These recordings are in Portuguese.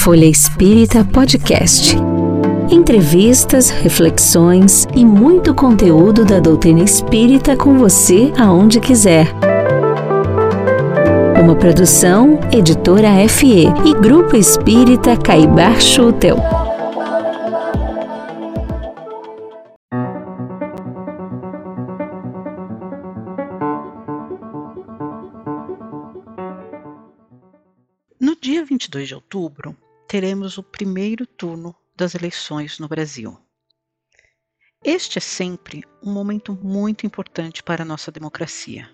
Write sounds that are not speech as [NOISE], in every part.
Folha Espírita Podcast. Entrevistas, reflexões e muito conteúdo da doutrina espírita com você aonde quiser. Uma produção, editora FE e Grupo Espírita Caibar Schutel. No dia 22 de outubro, teremos o primeiro turno das eleições no Brasil. Este é sempre um momento muito importante para a nossa democracia.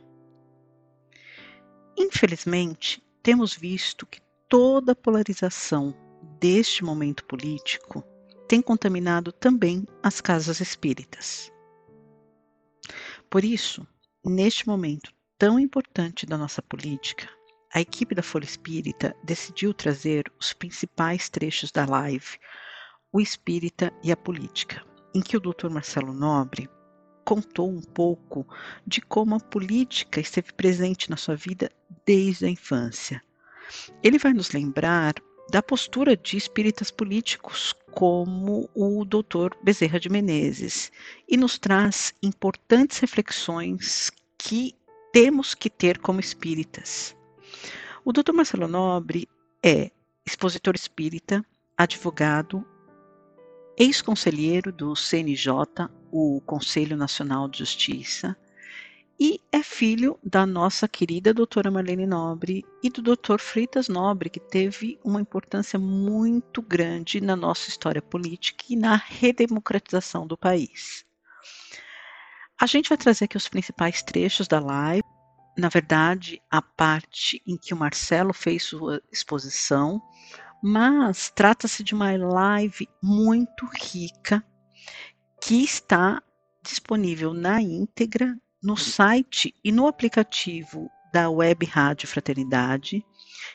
Infelizmente, temos visto que toda a polarização deste momento político tem contaminado também as casas espíritas. Por isso, neste momento tão importante da nossa política, a equipe da Folha Espírita decidiu trazer os principais trechos da live O Espírita e a Política, em que o Dr. Marcelo Nobre contou um pouco de como a política esteve presente na sua vida desde a infância. Ele vai nos lembrar da postura de espíritas políticos como o Dr. Bezerra de Menezes e nos traz importantes reflexões que temos que ter como espíritas. O Dr. Marcelo Nobre é expositor espírita, advogado, ex-conselheiro do CNJ, o Conselho Nacional de Justiça, e é filho da nossa querida doutora Marlene Nobre e do doutor Freitas Nobre, que teve uma importância muito grande na nossa história política e na redemocratização do país. A gente vai trazer aqui os principais trechos da live na verdade, a parte em que o Marcelo fez sua exposição, mas trata-se de uma live muito rica que está disponível na íntegra no site e no aplicativo da Web Rádio Fraternidade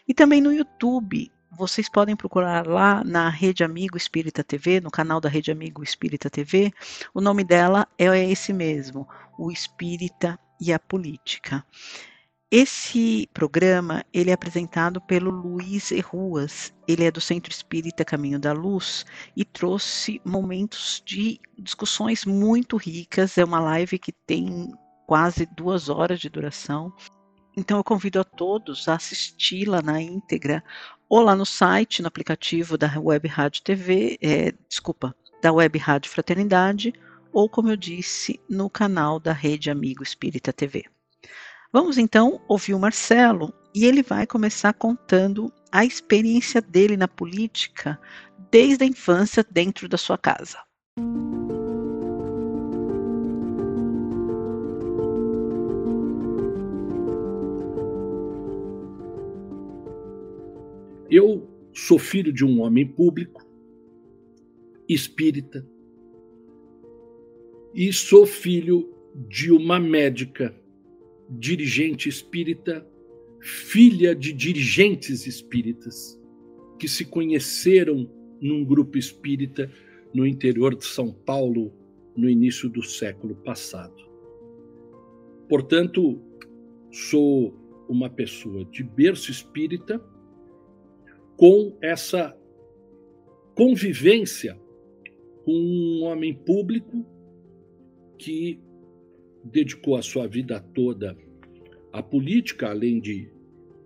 e também no YouTube. Vocês podem procurar lá na Rede Amigo Espírita TV, no canal da Rede Amigo Espírita TV. O nome dela é esse mesmo, o Espírita e a política. Esse programa ele é apresentado pelo Luiz Ruas. Ele é do Centro Espírita Caminho da Luz e trouxe momentos de discussões muito ricas. É uma live que tem quase duas horas de duração. Então eu convido a todos a assisti-la na íntegra, ou lá no site, no aplicativo da Web Rádio TV, é, desculpa, da Web Rádio Fraternidade, ou, como eu disse, no canal da Rede Amigo Espírita TV. Vamos então ouvir o Marcelo e ele vai começar contando a experiência dele na política desde a infância dentro da sua casa. Eu sou filho de um homem público, espírita, e sou filho de uma médica, dirigente espírita, filha de dirigentes espíritas que se conheceram num grupo espírita no interior de São Paulo no início do século passado. Portanto, sou uma pessoa de berço espírita com essa convivência com um homem público que dedicou a sua vida toda à política, além de,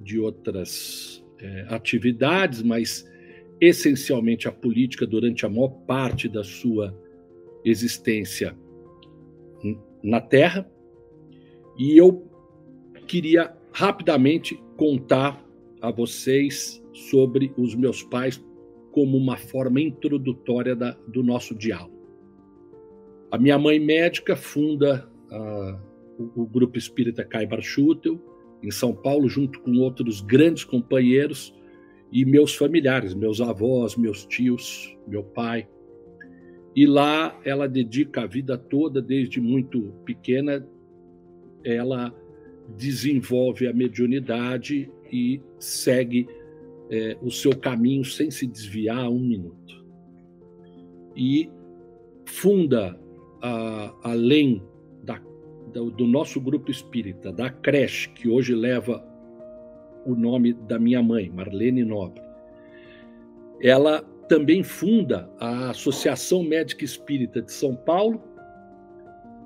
de outras é, atividades, mas essencialmente à política durante a maior parte da sua existência na Terra. E eu queria rapidamente contar a vocês sobre os meus pais como uma forma introdutória da, do nosso diálogo. A minha mãe médica funda uh, o, o, Grupo Espírita Caibar Schutel, em São Paulo, junto com outros grandes companheiros e meus familiares, meus avós, meus tios, meu pai. E lá ela dedica a vida toda, desde muito pequena, ela desenvolve a mediunidade e segue é, o seu caminho sem se desviar um minuto. E funda além da, do, nosso grupo espírita, da creche, que hoje leva o nome da minha mãe, Marlene Nobre, ela também funda a Associação Médica Espírita de São Paulo,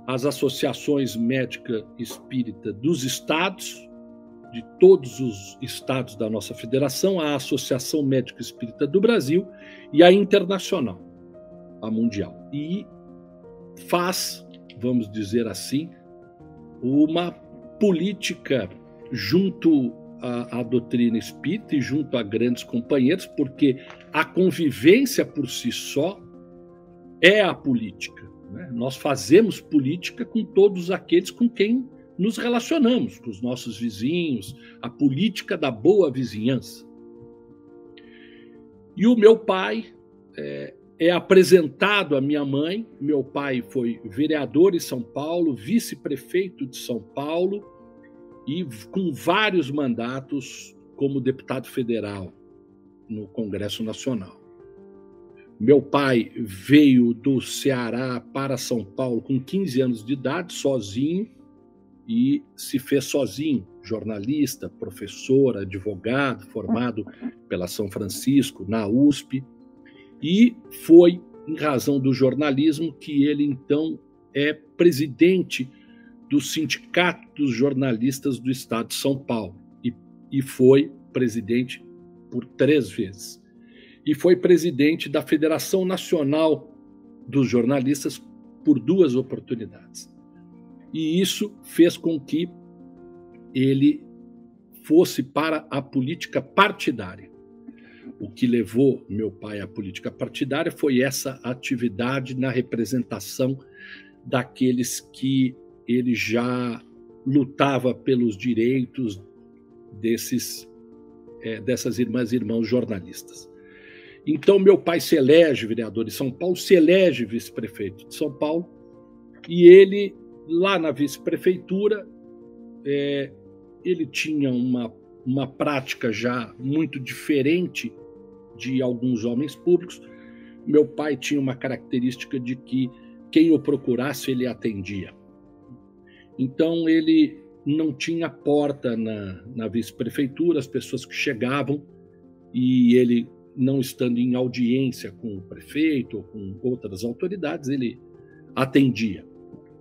as associações médica espírita dos estados, de todos os estados da nossa federação, a Associação Médica Espírita do Brasil e a internacional, a mundial. E faz, vamos dizer assim, uma política junto à, à, doutrina espírita e junto a grandes companheiros, porque a convivência por si só é a política. Né? Nós fazemos política com todos aqueles com quem nos relacionamos, com os nossos vizinhos, a política da boa vizinhança. E o meu pai é, é apresentado à minha mãe. Meu pai foi vereador em São Paulo, vice-prefeito de São Paulo e com vários mandatos como deputado federal no Congresso Nacional. Meu pai veio do Ceará para São Paulo com 15 anos de idade, sozinho, e se fez sozinho, jornalista, professor, advogado, formado pela São Francisco, na USP, e foi em razão do jornalismo que ele então é presidente do Sindicato dos Jornalistas do Estado de São Paulo e, e foi presidente por três vezes e foi presidente da Federação Nacional dos Jornalistas por duas oportunidades. E isso fez com que ele fosse para a política partidária. O que levou meu pai à política partidária foi essa atividade na representação daqueles que ele já lutava pelos direitos desses é, dessas irmãs e irmãos jornalistas. Então, meu pai se elege vereador de São Paulo, se elege vice-prefeito de São Paulo, e ele, lá na vice-prefeitura, é, ele tinha uma, uma prática já muito diferente de alguns homens públicos. Meu pai tinha uma característica de que quem o procurasse, ele atendia. Então, ele não tinha porta na, na vice-prefeitura, as pessoas que chegavam e ele não estando em audiência com o prefeito ou com outras autoridades, ele atendia.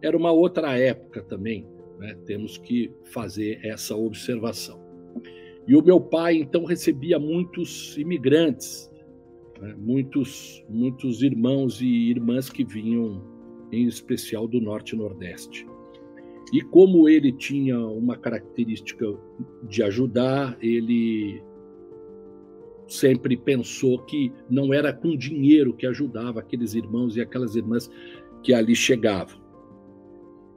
Era uma outra época também, né? temos que fazer essa observação. E o meu pai, então, recebia muitos imigrantes, né? muitos, muitos irmãos e irmãs que vinham, em especial, do Norte e Nordeste. E como ele tinha uma característica de ajudar, ele sempre pensou que não era com dinheiro que ajudava aqueles irmãos e aquelas irmãs que ali chegavam.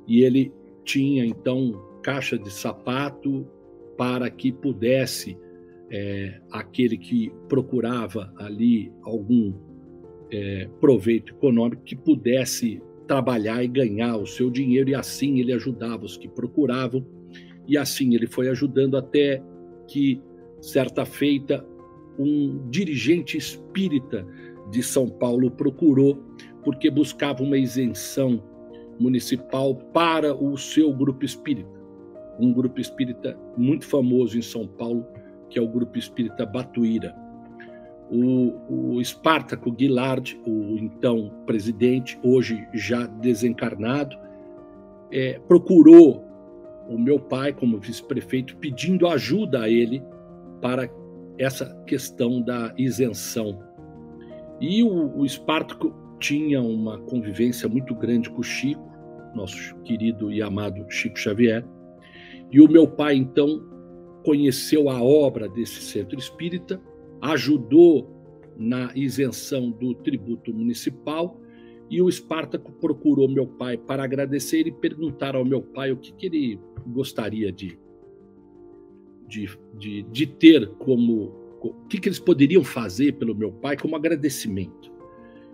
E ele tinha então caixa de sapato para que pudesse é, aquele que procurava ali algum é, proveito econômico que pudesse trabalhar e ganhar o seu dinheiro e assim ele ajudava os que procuravam e assim ele foi ajudando até que certa feita um dirigente espírita de São Paulo procurou, porque buscava uma isenção municipal para o seu grupo espírita. Um grupo espírita muito famoso em São Paulo, que é o Grupo Espírita Batuíra. O, o Espartaco Guilard, o então presidente, hoje já desencarnado, é, procurou o meu pai como vice-prefeito, pedindo ajuda a ele para essa questão da isenção. E o, o Espartaco tinha uma convivência muito grande com o Chico, nosso querido e amado Chico Xavier. E o meu pai, então, conheceu a obra desse centro espírita, ajudou na isenção do tributo municipal e o Espartaco procurou meu pai para agradecer e perguntar ao meu pai o que, que ele gostaria de de, de, de ter como. O que, que eles poderiam fazer pelo meu pai como agradecimento.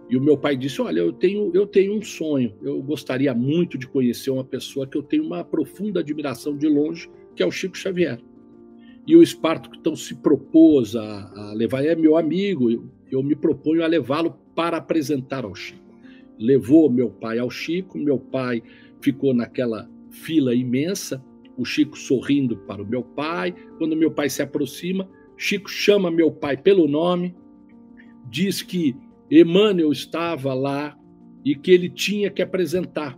E o meu pai disse: Olha, eu tenho, eu tenho um sonho. Eu gostaria muito de conhecer uma pessoa que eu tenho uma profunda admiração de longe, que é o Chico Xavier. E o Espartaco então se propôs a, a levar, é meu amigo, eu, eu me proponho a levá-lo para apresentar ao Chico. Levou meu pai ao Chico, meu pai ficou naquela fila imensa o Chico sorrindo para o meu pai. Quando meu pai se aproxima, Chico chama meu pai pelo nome, diz que Emmanuel estava lá e que ele tinha que apresentar.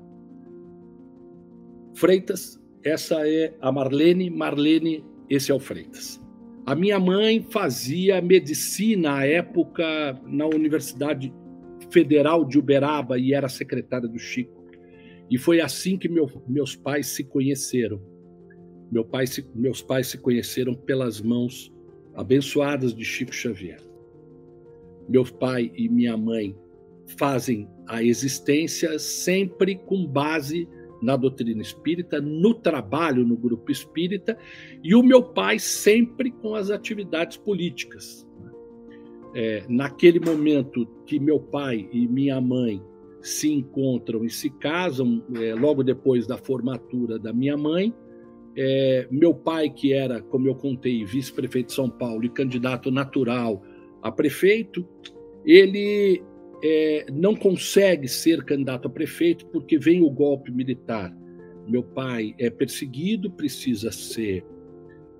Freitas, essa é a Marlene, Marlene, esse é o Freitas. A minha mãe fazia medicina à época na Universidade Federal de Uberaba e era secretária do Chico. E foi assim que meu, meus pais se conheceram. Meu pai se, meus pais se conheceram pelas mãos abençoadas de Chico Xavier. Meu pai e minha mãe fazem a existência sempre com base na doutrina espírita, no trabalho no grupo espírita, e o meu pai sempre com as atividades políticas. É, naquele momento que meu pai e minha mãe se encontram e se casam, é, logo depois da formatura da minha mãe, é, meu pai, que era, como eu contei, vice-prefeito de São Paulo e candidato natural a prefeito, ele é, não consegue ser candidato a prefeito porque vem o golpe militar. Meu pai é perseguido, precisa ser,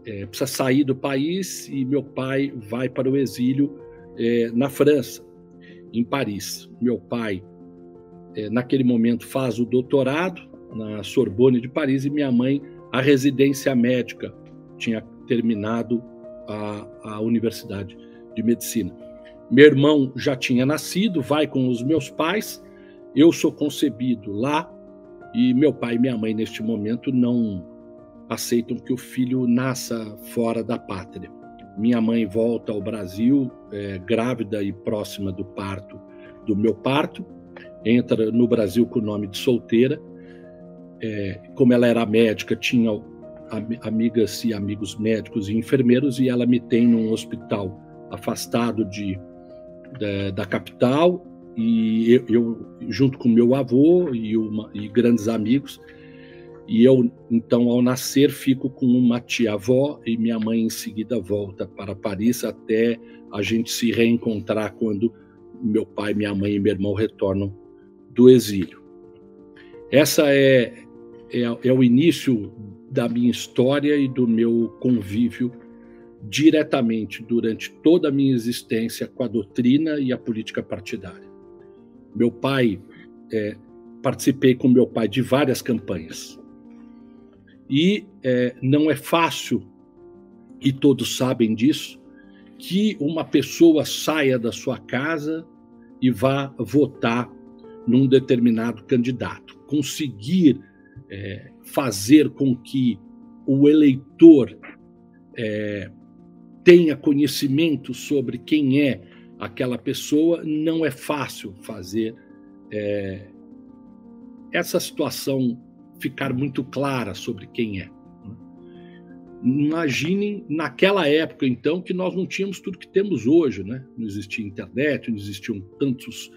é, precisa sair do país e meu pai vai para o exílio é, na França, em Paris. Meu pai, é, naquele momento, faz o doutorado na Sorbonne de Paris e minha mãe a residência médica tinha terminado a, a Universidade de Medicina. Meu irmão já tinha nascido, vai com os meus pais. Eu sou concebido lá e meu pai e minha mãe, neste momento, não aceitam que o filho nasça fora da pátria. Minha mãe volta ao Brasil, é, grávida e próxima do parto, do meu parto, entra no Brasil com o nome de solteira. É, como ela era médica, tinha amigas e amigos médicos e enfermeiros, e ela me tem num hospital afastado de da, da capital e eu, eu, junto com meu avô e, uma, e grandes amigos e eu então ao nascer fico com uma tia avó e minha mãe em seguida volta para Paris até a gente se reencontrar quando meu pai, minha mãe e meu irmão retornam do exílio. Essa é, é, é o início da minha história e do meu convívio diretamente durante toda a minha existência com a doutrina e a política partidária. Meu pai, é, participei com meu pai de várias campanhas. E é, não é fácil, e todos sabem disso, que uma pessoa saia da sua casa e vá votar num determinado candidato. Conseguir é, fazer com que o eleitor é, tenha conhecimento sobre quem é aquela pessoa, não é fácil fazer é, essa situação ficar muito clara sobre quem é. Né? Imaginem naquela época, então, que nós não tínhamos tudo que temos hoje, né? Não existia internet, não existiam tantos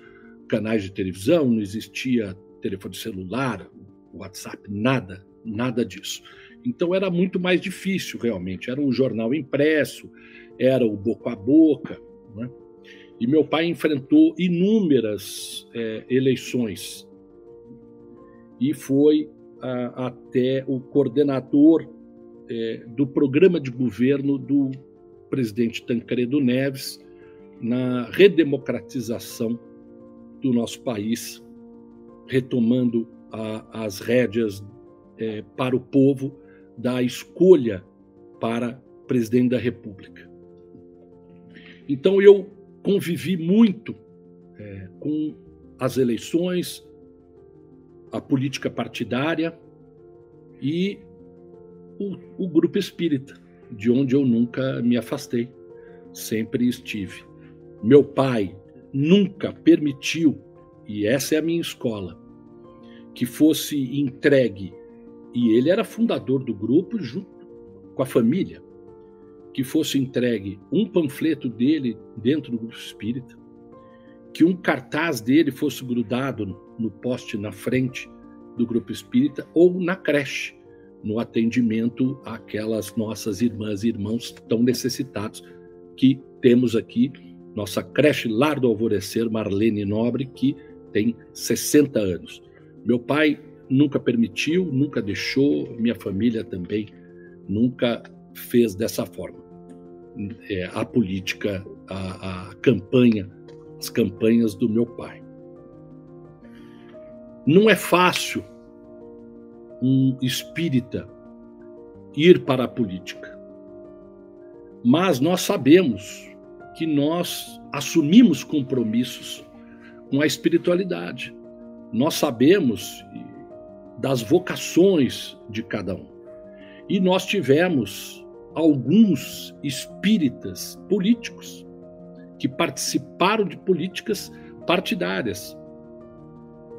canais de televisão, não existia telefone celular, WhatsApp, nada, nada disso. Então era muito mais difícil, realmente. Era um jornal impresso, era o boca a boca. Né? E meu pai enfrentou inúmeras é, eleições e foi a, até o coordenador é, do programa de governo do presidente Tancredo Neves na redemocratização do nosso país, retomando a, as rédeas é, para o povo da escolha para presidente da República. Então eu convivi muito é, com as eleições, a política partidária e o, o grupo espírita, de onde eu nunca me afastei, sempre estive. Meu pai nunca permitiu, e essa é a minha escola, que fosse entregue e ele era fundador do grupo junto com a família, que fosse entregue um panfleto dele dentro do grupo espírita, que um cartaz dele fosse grudado no poste na frente do grupo espírita ou na creche, no atendimento àquelas nossas irmãs e irmãos tão necessitados que temos aqui, nossa creche Lar do Alvorecer, Marlene Nobre, que tem 60 anos. Meu pai nunca permitiu, nunca deixou, minha família também nunca fez dessa forma. É, a política, a, a campanha as campanhas do meu pai. Não é fácil um espírita ir para a política. Mas nós sabemos que nós assumimos compromissos com a espiritualidade. Nós sabemos das vocações de cada um. E nós tivemos alguns espíritas políticos que participaram de políticas partidárias.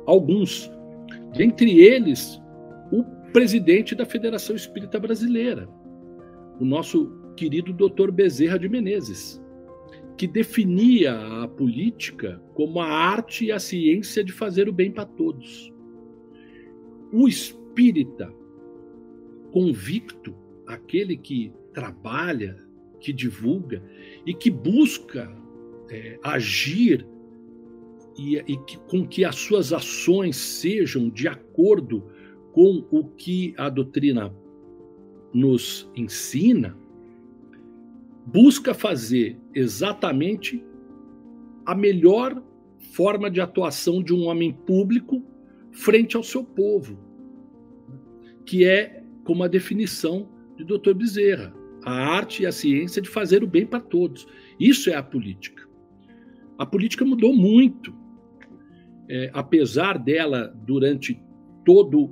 Alguns, dentre eles, o presidente da Federação Espírita Brasileira, o nosso querido Dr. Bezerra de Menezes, que definia a política como a arte e a ciência de fazer o bem para todos. O espírita convicto, aquele que trabalha, que divulga e que busca é, agir e, e que, com que as suas ações sejam de acordo com o que a doutrina nos ensina, busca fazer exatamente a melhor forma de atuação de um homem público frente ao seu povo, que é como a definição de Dr. Bezerra, a arte e a ciência de fazer o bem para todos. Isso é a política. A política mudou muito, é, apesar dela durante todo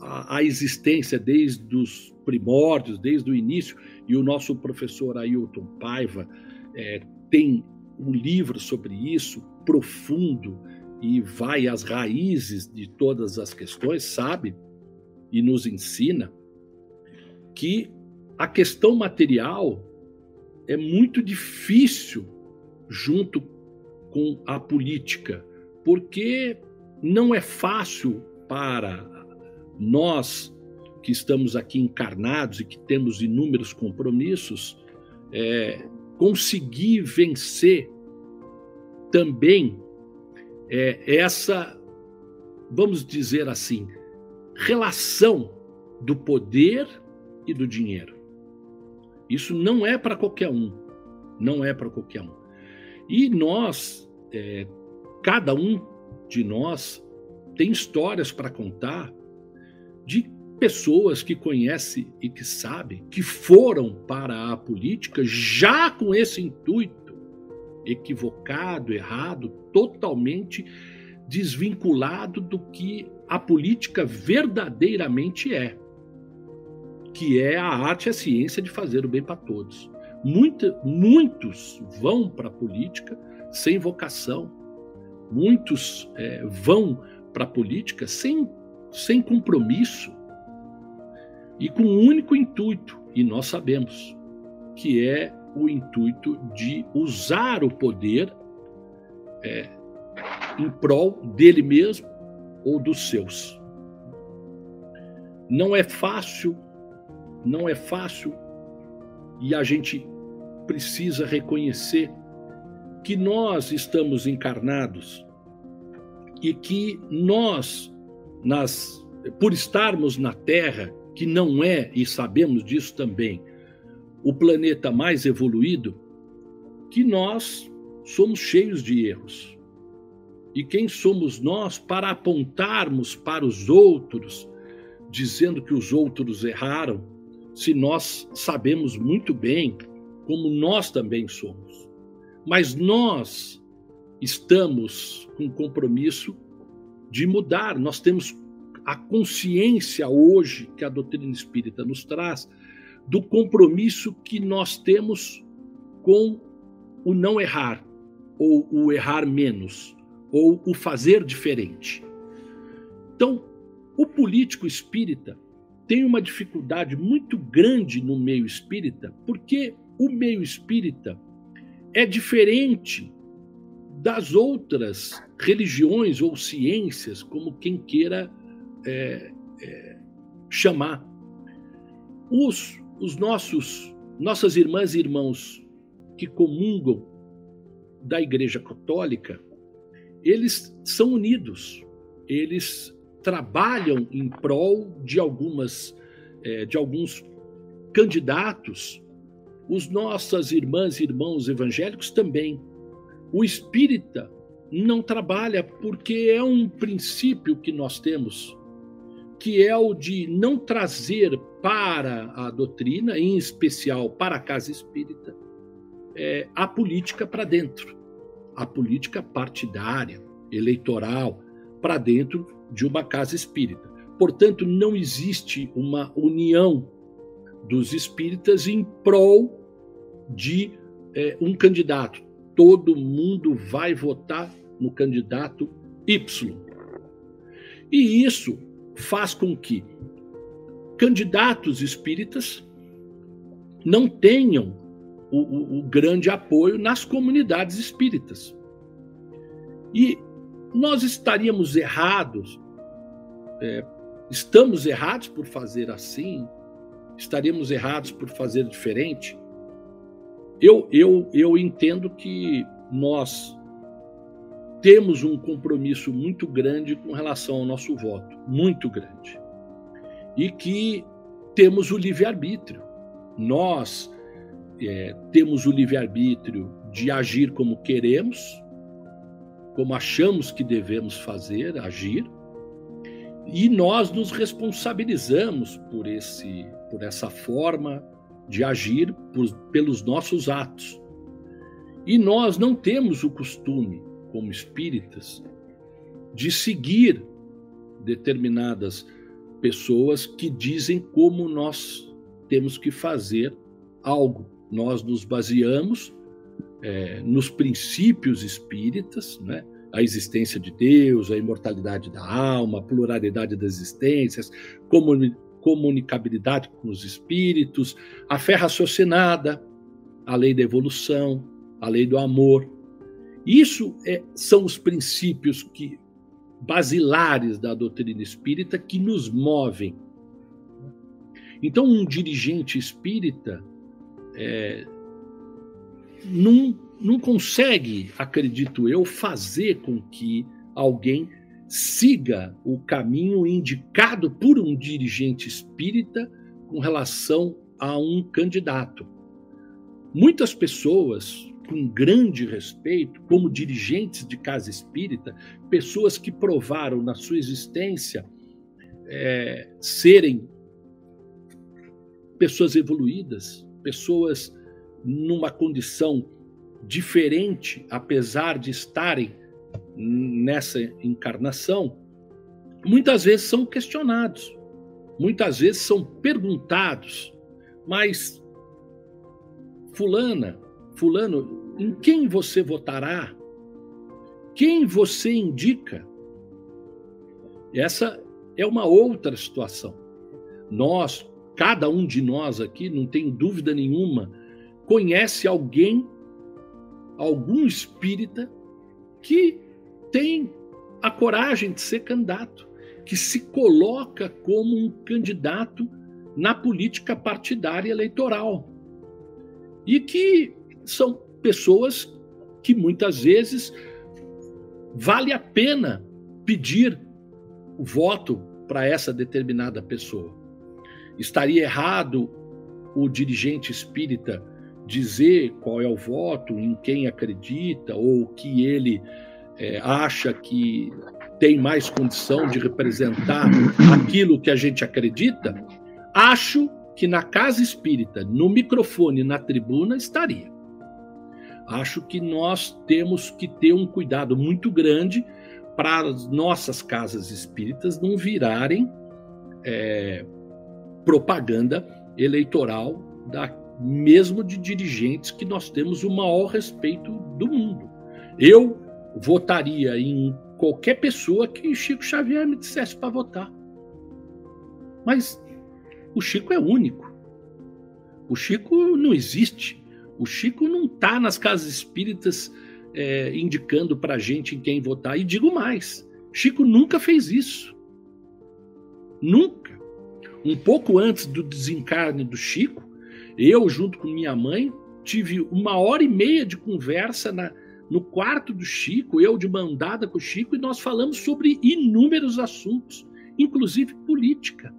a, a existência desde os primórdios, desde o início, e o nosso professor Ailton Paiva é, tem um livro sobre isso, profundo, e vai às raízes de todas as questões, sabe? E nos ensina que a questão material é muito difícil junto com a política, porque não é fácil para nós que estamos aqui encarnados e que temos inúmeros compromissos, é, conseguir vencer também é, essa, vamos dizer assim, relação do poder e do dinheiro. Isso não é para qualquer um, não é para qualquer um. E nós, é, cada um de nós, tem histórias para contar de pessoas que conhecem e que sabem que foram para a política já com esse intuito equivocado, errado, totalmente desvinculado do que a política verdadeiramente é, que é a arte e a ciência de fazer o bem para todos. Muitos vão para a política sem vocação, muitos é, vão para a política sem sem compromisso e com um único intuito, e nós sabemos que é o intuito de usar o poder é, em prol dele mesmo ou dos seus. Não é fácil, não é fácil, e a gente precisa reconhecer que nós estamos encarnados e que nós nas, por estarmos na Terra, que não é, e sabemos disso também, o planeta mais evoluído, que nós somos cheios de erros. E quem somos nós para apontarmos para os outros, dizendo que os outros erraram, se nós sabemos muito bem como nós também somos. Mas nós estamos com compromisso de mudar. Nós temos a consciência hoje que a doutrina espírita nos traz do compromisso que nós temos com o não errar, ou o errar menos, ou o fazer diferente. Então, o político espírita tem uma dificuldade muito grande no meio espírita, porque o meio espírita é diferente das outras religiões ou ciências, como quem queira é, é, chamar. Os, os nossos nossas irmãs e irmãos que comungam da Igreja Católica, eles são unidos, eles trabalham em prol de algumas é, de alguns candidatos. Os nossas irmãs e irmãos evangélicos também. O espírita não trabalha porque é um princípio que nós temos, que é o de não trazer para a doutrina, em especial para a casa espírita, é, a política para dentro, a política partidária, eleitoral, para dentro de uma casa espírita. Portanto, não existe uma união dos espíritas em prol de é, um candidato. Todo mundo vai votar no candidato Y. E isso faz com que candidatos espíritas não tenham o, o, o grande apoio nas comunidades espíritas. E nós estaríamos errados, é, estamos errados por fazer assim, estaríamos errados por fazer diferente. Eu, eu, eu entendo que nós temos um compromisso muito grande com relação ao nosso voto, muito grande. E que temos o livre-arbítrio. Nós é, temos o livre-arbítrio de agir como queremos, como achamos que devemos fazer, agir, e nós nos responsabilizamos por esse, por essa forma de agir, por, pelos nossos atos. E nós não temos o costume como espíritas, de seguir determinadas pessoas que dizem como nós temos que fazer algo. Nós nos baseamos é, nos princípios espíritas, né? a existência de Deus, a imortalidade da alma, a pluralidade das existências, comuni comunicabilidade com os espíritos, a fé raciocinada, a lei da evolução, a lei do amor. Isso é, são os princípios que basilares da doutrina espírita que nos movem. Então, um dirigente espírita é, não, não consegue, acredito eu, fazer com que alguém siga o caminho indicado por um dirigente espírita com relação a um candidato. Muitas pessoas com grande respeito, como dirigentes de casa espírita, pessoas que provaram na sua existência é, serem pessoas evoluídas, pessoas numa condição diferente, apesar de estarem nessa encarnação, muitas vezes são questionados, muitas vezes são perguntados, mas Fulana, Fulano, em quem você votará? Quem você indica? Essa é uma outra situação. Nós, cada um de nós aqui, não tenho dúvida nenhuma, conhece alguém, algum espírita, que tem a coragem de ser candidato, que se coloca como um candidato na política partidária eleitoral. E que são pessoas que muitas vezes vale a pena pedir o voto para essa determinada pessoa. Estaria errado o dirigente espírita dizer qual é o voto, em quem acredita, ou que ele é, acha que tem mais condição de representar aquilo que a gente acredita? Acho que na casa espírita, no microfone, na tribuna, estaria acho que nós temos que ter um cuidado muito grande para as nossas casas espíritas não virarem é, propaganda eleitoral da, mesmo de dirigentes que nós temos o maior respeito do mundo. Eu votaria em qualquer pessoa que Chico Xavier me dissesse para votar. Mas o Chico é único. O Chico não existe. O Chico não está nas casas espíritas é, indicando para gente em quem votar. E digo mais: Chico nunca fez isso. Nunca. Um pouco antes do desencarne do Chico, eu, junto com minha mãe, tive uma hora e meia de conversa na, no quarto do Chico, eu de mandada com o Chico, e nós falamos sobre inúmeros assuntos, inclusive política.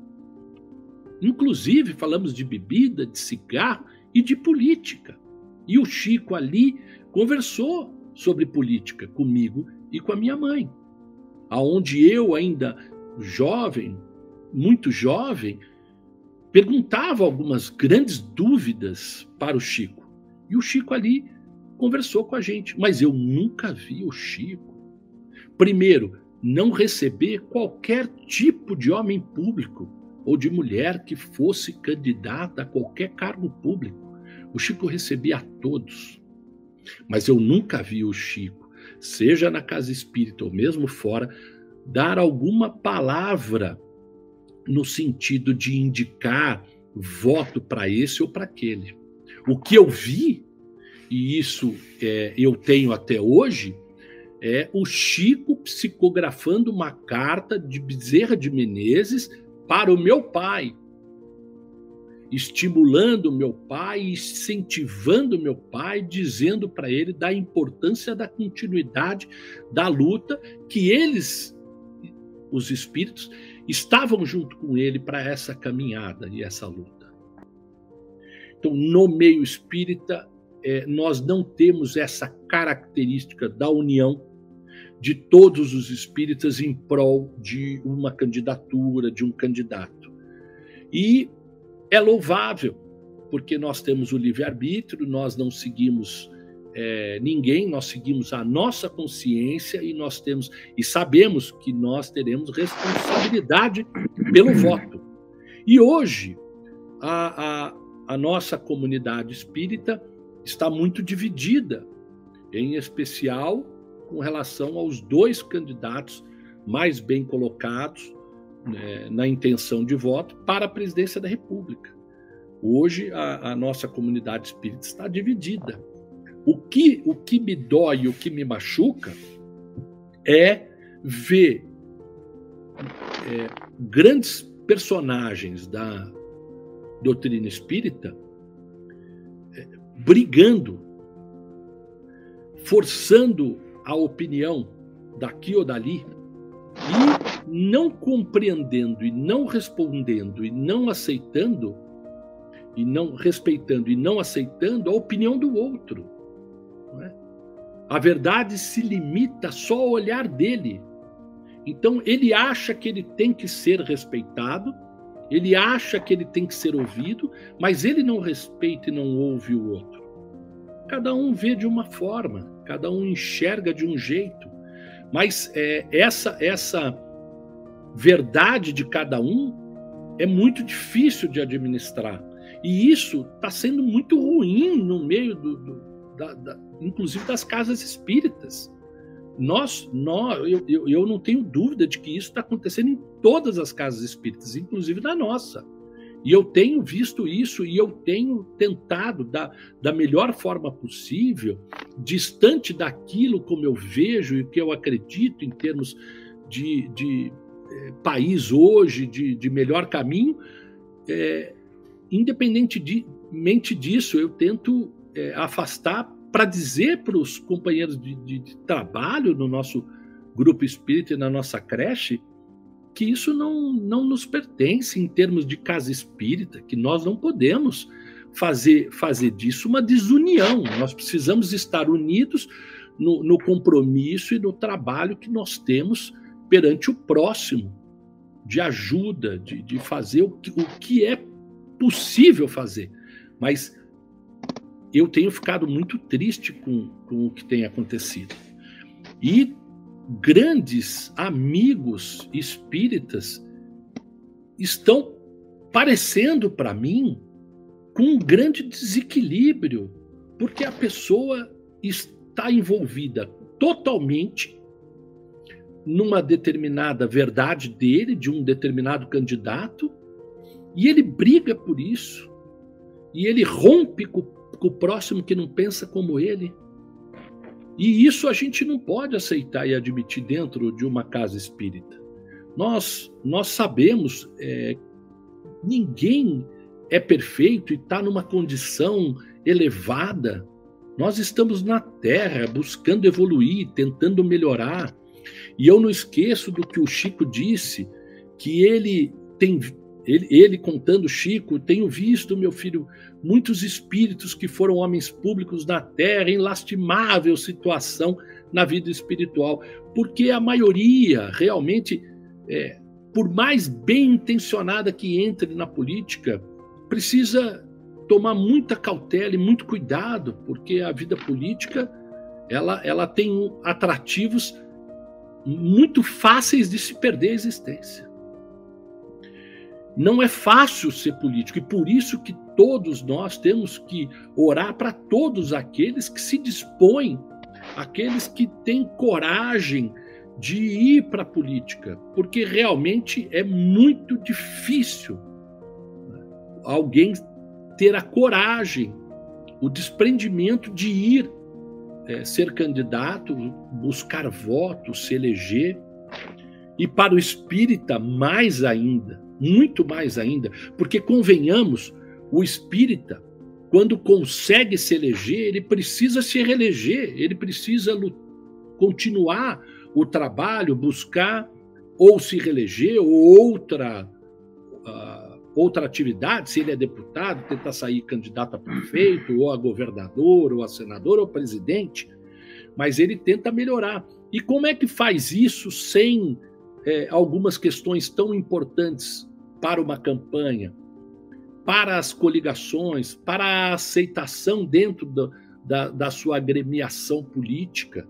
Inclusive, falamos de bebida, de cigarro e de política. E o Chico ali conversou sobre política comigo e com a minha mãe. Aonde eu ainda jovem, muito jovem, perguntava algumas grandes dúvidas para o Chico. E o Chico ali conversou com a gente, mas eu nunca vi o Chico. Primeiro, não receber qualquer tipo de homem público ou de mulher que fosse candidata a qualquer cargo público. O Chico recebia a todos. Mas eu nunca vi o Chico, seja na casa espírita ou mesmo fora, dar alguma palavra no sentido de indicar voto para esse ou para aquele. O que eu vi, e isso é, eu tenho até hoje, é o Chico psicografando uma carta de Bezerra de Menezes para o meu pai, estimulando meu pai, incentivando meu pai, dizendo para ele da importância da continuidade da luta que eles, os espíritos, estavam junto com ele para essa caminhada e essa luta. Então, no meio espírita, é, nós não temos essa característica da união de todos os espíritas em prol de uma candidatura, de um candidato. E é louvável, porque nós temos o livre-arbítrio, nós não seguimos é, ninguém, nós seguimos a nossa consciência e nós temos e sabemos que nós teremos responsabilidade pelo [CLEARS THROAT] voto. E hoje a, a, a nossa comunidade espírita está muito dividida, em especial com relação aos dois candidatos mais bem colocados né, na intenção de voto para a presidência da República. Hoje a, a nossa comunidade espírita está dividida. O que, o que me dói, o que me machuca é ver é, grandes personagens da doutrina espírita é, brigando, forçando a opinião daqui ou dali e não compreendendo e não respondendo e não aceitando e não respeitando e não aceitando a opinião do outro. É? A verdade se limita só ao olhar dele. Então ele acha que ele tem que ser respeitado, ele acha que ele tem que ser ouvido, mas ele não respeita e não ouve o outro. Cada um vê de uma forma, cada um enxerga de um jeito, mas é, essa essa verdade de cada um é muito difícil de administrar. E isso está sendo muito ruim no meio do, do da, da, inclusive das casas espíritas. Nós, nós eu, eu, eu não tenho dúvida de que isso está acontecendo em todas as casas espíritas, inclusive na nossa. E eu tenho visto isso e eu tenho tentado, da, da melhor forma possível, distante daquilo como eu vejo e que eu acredito em termos de, de eh, país hoje, de, de melhor caminho, é, independentemente disso, eu tento é, afastar para dizer para os companheiros de, de, de, trabalho no nosso grupo espírita e na nossa creche que isso não, não nos pertence em termos de casa espírita, que nós não podemos fazer, fazer disso uma desunião. Nós precisamos estar unidos no, no compromisso e no trabalho que nós temos perante o próximo, de ajuda, de, de fazer o que, o que é possível fazer. Mas eu tenho ficado muito triste com, com o que tem acontecido. E grandes amigos espíritas estão parecendo para mim com um grande desequilíbrio, porque a pessoa está envolvida totalmente numa determinada verdade dele, de um determinado candidato, e ele briga por isso, e ele rompe com com o próximo que não pensa como ele. E isso a gente não pode aceitar e admitir dentro de uma casa espírita. Nós, nós sabemos, é, ninguém é perfeito e está numa condição elevada. Nós estamos na Terra buscando evoluir, tentando melhorar. E eu não esqueço do que o Chico disse, que ele tem ele, ele contando, Chico, tenho visto, meu filho, muitos espíritos que foram homens públicos na Terra, em lastimável situação na vida espiritual, porque a maioria realmente, é, por mais bem intencionada que entre na política, precisa tomar muita cautela e muito cuidado, porque a vida política ela, ela tem atrativos muito fáceis de se perder a existência. Não é fácil ser político e por isso que todos nós temos que orar para todos aqueles que se dispõem, aqueles que têm coragem de ir para a política, porque realmente é muito difícil né, alguém ter a coragem, o desprendimento de ir é, ser candidato, buscar votos, se eleger. E para o espírita, mais ainda, muito mais ainda, porque convenhamos, o espírita, quando consegue se eleger, ele precisa se reeleger, ele precisa continuar o trabalho, buscar ou se reeleger ou outra uh, outra atividade, se ele é deputado, tentar sair candidato a prefeito, ou a governador, ou a senador, ou presidente, mas ele tenta melhorar. E como é que faz isso sem é, algumas questões tão importantes para uma campanha, para as coligações, para a aceitação dentro do, da, da sua agremiação política,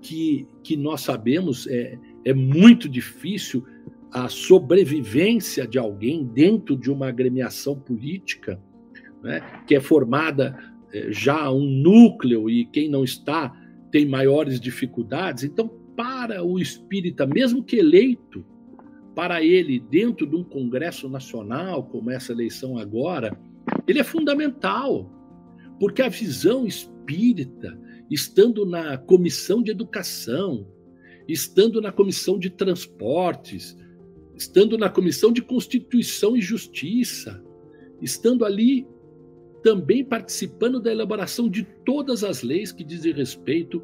que, que nós sabemos é, é muito difícil a sobrevivência de alguém dentro de uma agremiação política, né, que é formada é, já um núcleo e quem não está tem maiores dificuldades. Então, para o espírita, mesmo que eleito, para ele, dentro de um Congresso Nacional, como essa eleição agora, ele é fundamental, porque a visão espírita, estando na comissão de educação, estando na comissão de transportes, estando na Comissão de Constituição e Justiça, estando ali também participando da elaboração de todas as leis que dizem respeito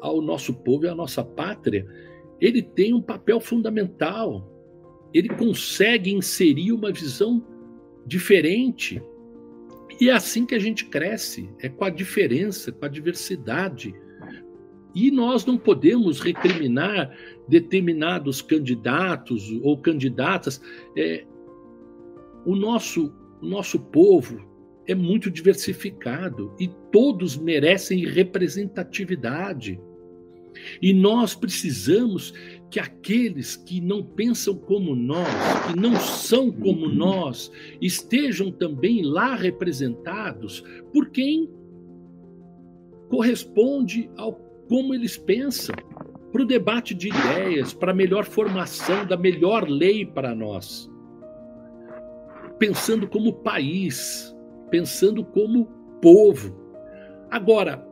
ao nosso povo e à nossa pátria, ele tem um papel fundamental. Ele consegue inserir uma visão diferente. E é assim que a gente cresce, é com a diferença, com a diversidade. E nós não podemos recriminar determinados candidatos ou candidatas. É, o nosso, o nosso povo é muito diversificado e todos merecem representatividade. E nós precisamos que aqueles que não pensam como nós, que não são como nós, estejam também lá representados por quem corresponde ao como eles pensam, para o debate de ideias, para a melhor formação da melhor lei para nós. Pensando como país, pensando como povo. Agora,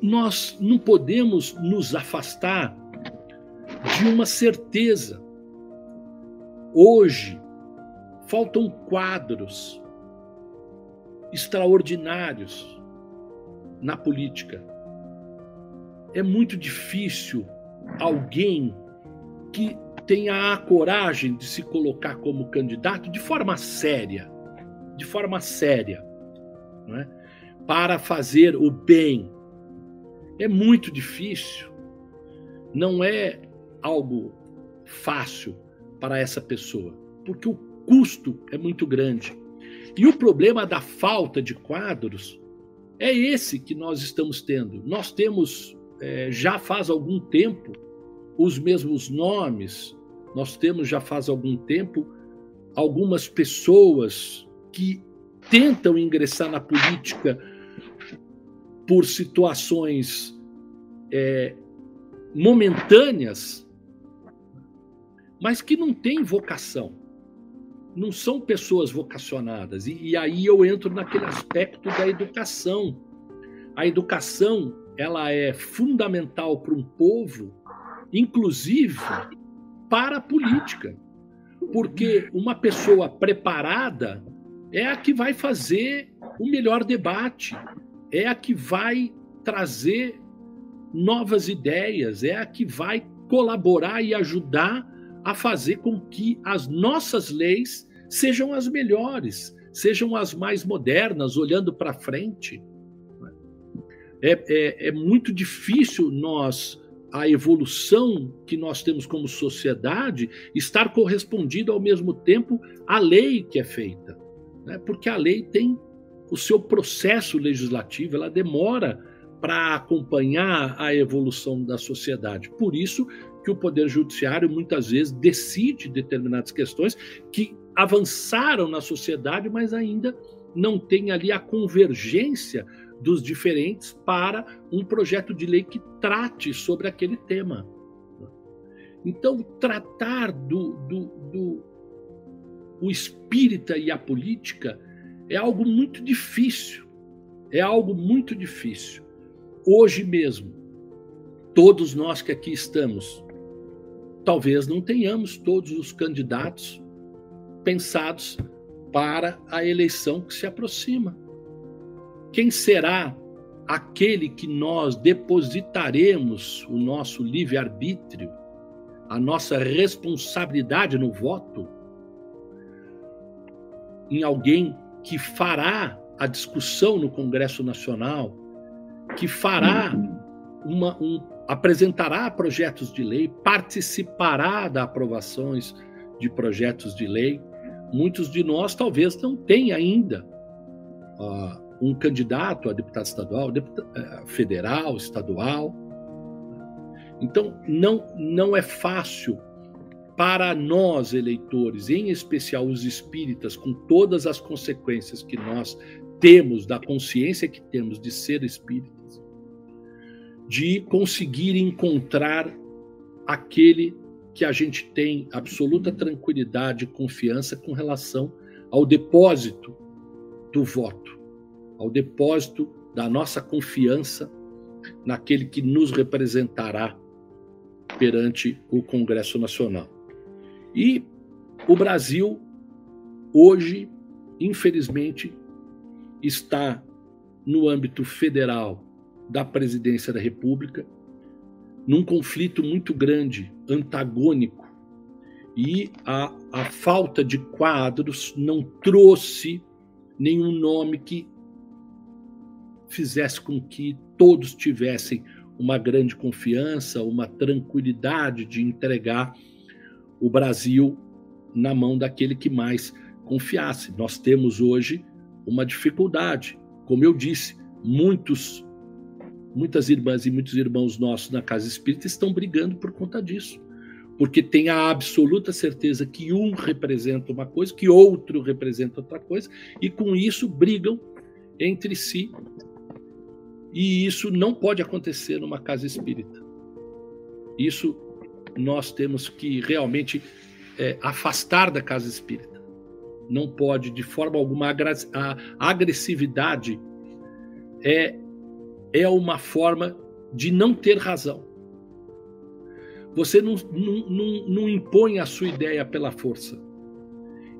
nós não podemos nos afastar de uma certeza. Hoje, faltam quadros extraordinários na política é muito difícil alguém que tenha a coragem de se colocar como candidato de forma séria, de forma séria, é? para fazer o bem. É muito difícil, não é algo fácil para essa pessoa, porque o custo é muito grande. E o problema da falta de quadros é esse que nós estamos tendo. Nós temos é, já faz algum tempo os mesmos nomes. Nós temos já faz algum tempo algumas pessoas que tentam ingressar na política por situações é, momentâneas, mas que não têm vocação, não são pessoas vocacionadas. E, e aí eu entro naquele aspecto da educação. A educação ela é fundamental para um povo, inclusive para a política. Porque uma pessoa preparada é a que vai fazer o melhor debate, é a que vai trazer novas ideias, é a que vai colaborar e ajudar a fazer com que as nossas leis sejam as melhores, sejam as mais modernas, olhando para frente. É, é, é, muito difícil nós, a evolução que nós temos como sociedade, estar correspondido ao mesmo tempo à lei que é feita. Né? Porque a lei tem o seu processo legislativo, ela demora para acompanhar a evolução da sociedade. Por isso que o Poder Judiciário muitas vezes decide determinadas questões que avançaram na sociedade, mas ainda não tem ali a convergência dos diferentes para um projeto de lei que trate sobre aquele tema. Então, tratar do, do, do o espírita e a política é algo muito difícil. É algo muito difícil. Hoje mesmo, todos nós que aqui estamos, talvez não tenhamos todos os candidatos pensados para a eleição que se aproxima. Quem será aquele que nós depositaremos o nosso livre-arbítrio, a nossa responsabilidade no voto? Em alguém que fará a discussão no Congresso Nacional, que fará uma, um, apresentará projetos de lei, participará da aprovações de projetos de lei. Muitos de nós talvez não tenham ainda uh, um candidato a deputado estadual, deputado, eh, federal, estadual. Então, não, não é fácil para nós, eleitores, em especial os espíritas, com todas as consequências que nós temos, da consciência que temos de ser espíritas, de conseguir encontrar aquele que a gente tem absoluta tranquilidade e confiança com relação ao depósito do voto, ao depósito da nossa confiança naquele que nos representará perante o Congresso Nacional. E o Brasil, hoje, infelizmente, está no âmbito federal da presidência da República, num conflito muito grande, antagônico, e a, a falta de quadros não trouxe nenhum nome que fizesse com que todos tivessem uma grande confiança, uma tranquilidade de entregar o Brasil na mão daquele que mais confiasse. Nós temos hoje uma dificuldade. Como eu disse, muitos, muitas irmãs e muitos irmãos nossos na casa espírita estão brigando por conta disso. Porque tem a absoluta certeza que um representa uma coisa, que outro representa outra coisa, e com isso brigam entre si. E isso não pode acontecer numa casa espírita. Isso nós temos que realmente é, afastar da casa espírita. Não pode, de forma alguma, a agressividade é, é uma forma de não ter razão. Você não, não, não, não impõe a sua ideia pela força.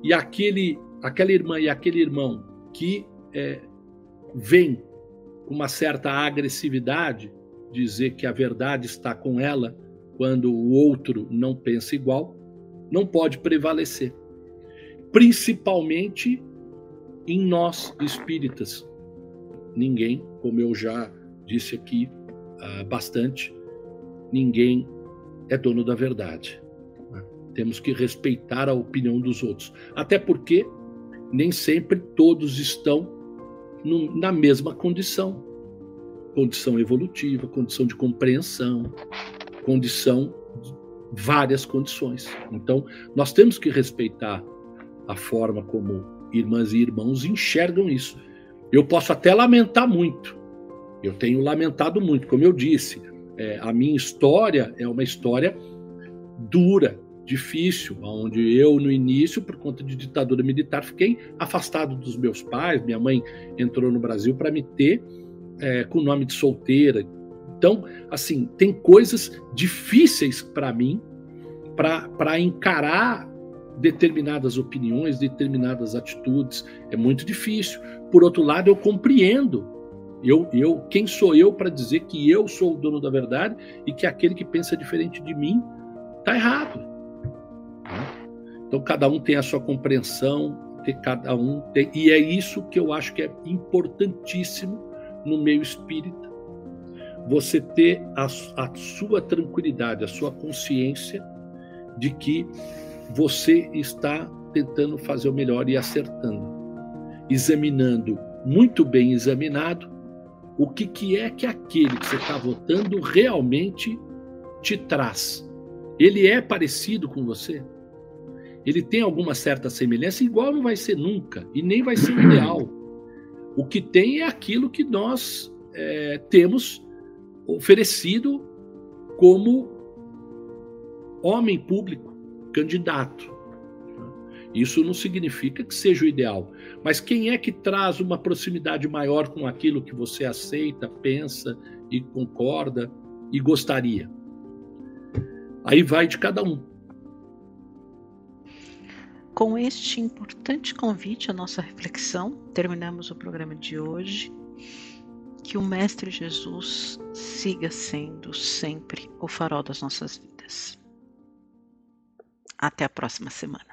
E aquele, aquela irmã e aquele irmão que é, vem com uma certa agressividade dizer que a verdade está com ela quando o outro não pensa igual, não pode prevalecer. Principalmente em nós espíritas. Ninguém, como eu já disse aqui uh, bastante, ninguém é dono da verdade. Né? Temos que respeitar a opinião dos outros. Até porque nem sempre todos estão no, na mesma condição condição evolutiva, condição de compreensão, condição, várias condições. Então, nós temos que respeitar a forma como irmãs e irmãos enxergam isso. Eu posso até lamentar muito. Eu tenho lamentado muito, como eu disse. É, a minha história é uma história dura, difícil, onde eu, no início, por conta de ditadura militar, fiquei afastado dos meus pais. Minha mãe entrou no Brasil para me ter é, com o nome de solteira, então, assim, tem coisas difíceis para mim para encarar determinadas opiniões, determinadas atitudes. É muito difícil. Por outro lado, eu compreendo. Eu, eu, quem sou eu para dizer que eu sou o dono da verdade e que aquele que pensa diferente de mim está errado? Então cada um tem a sua compreensão, tem, cada um tem, e é isso que eu acho que é importantíssimo no meio espírita. Você ter a, a sua tranquilidade, a sua consciência de que você está tentando fazer o melhor e acertando, examinando muito bem examinado o que, que é que aquele que você está votando realmente te traz. Ele é parecido com você? Ele tem alguma certa semelhança? Igual não vai ser nunca, e nem vai ser [CLEARS THROAT] ideal. O que tem é aquilo que nós é, temos oferecido como homem público, candidato. Isso não significa que seja o ideal, mas quem é que traz uma proximidade maior com aquilo que você aceita, pensa e concorda e gostaria? Aí vai de cada um. Com este importante convite à nossa reflexão, terminamos o programa de hoje. Que o Mestre Jesus siga sendo sempre o farol das nossas vidas. Até a próxima semana.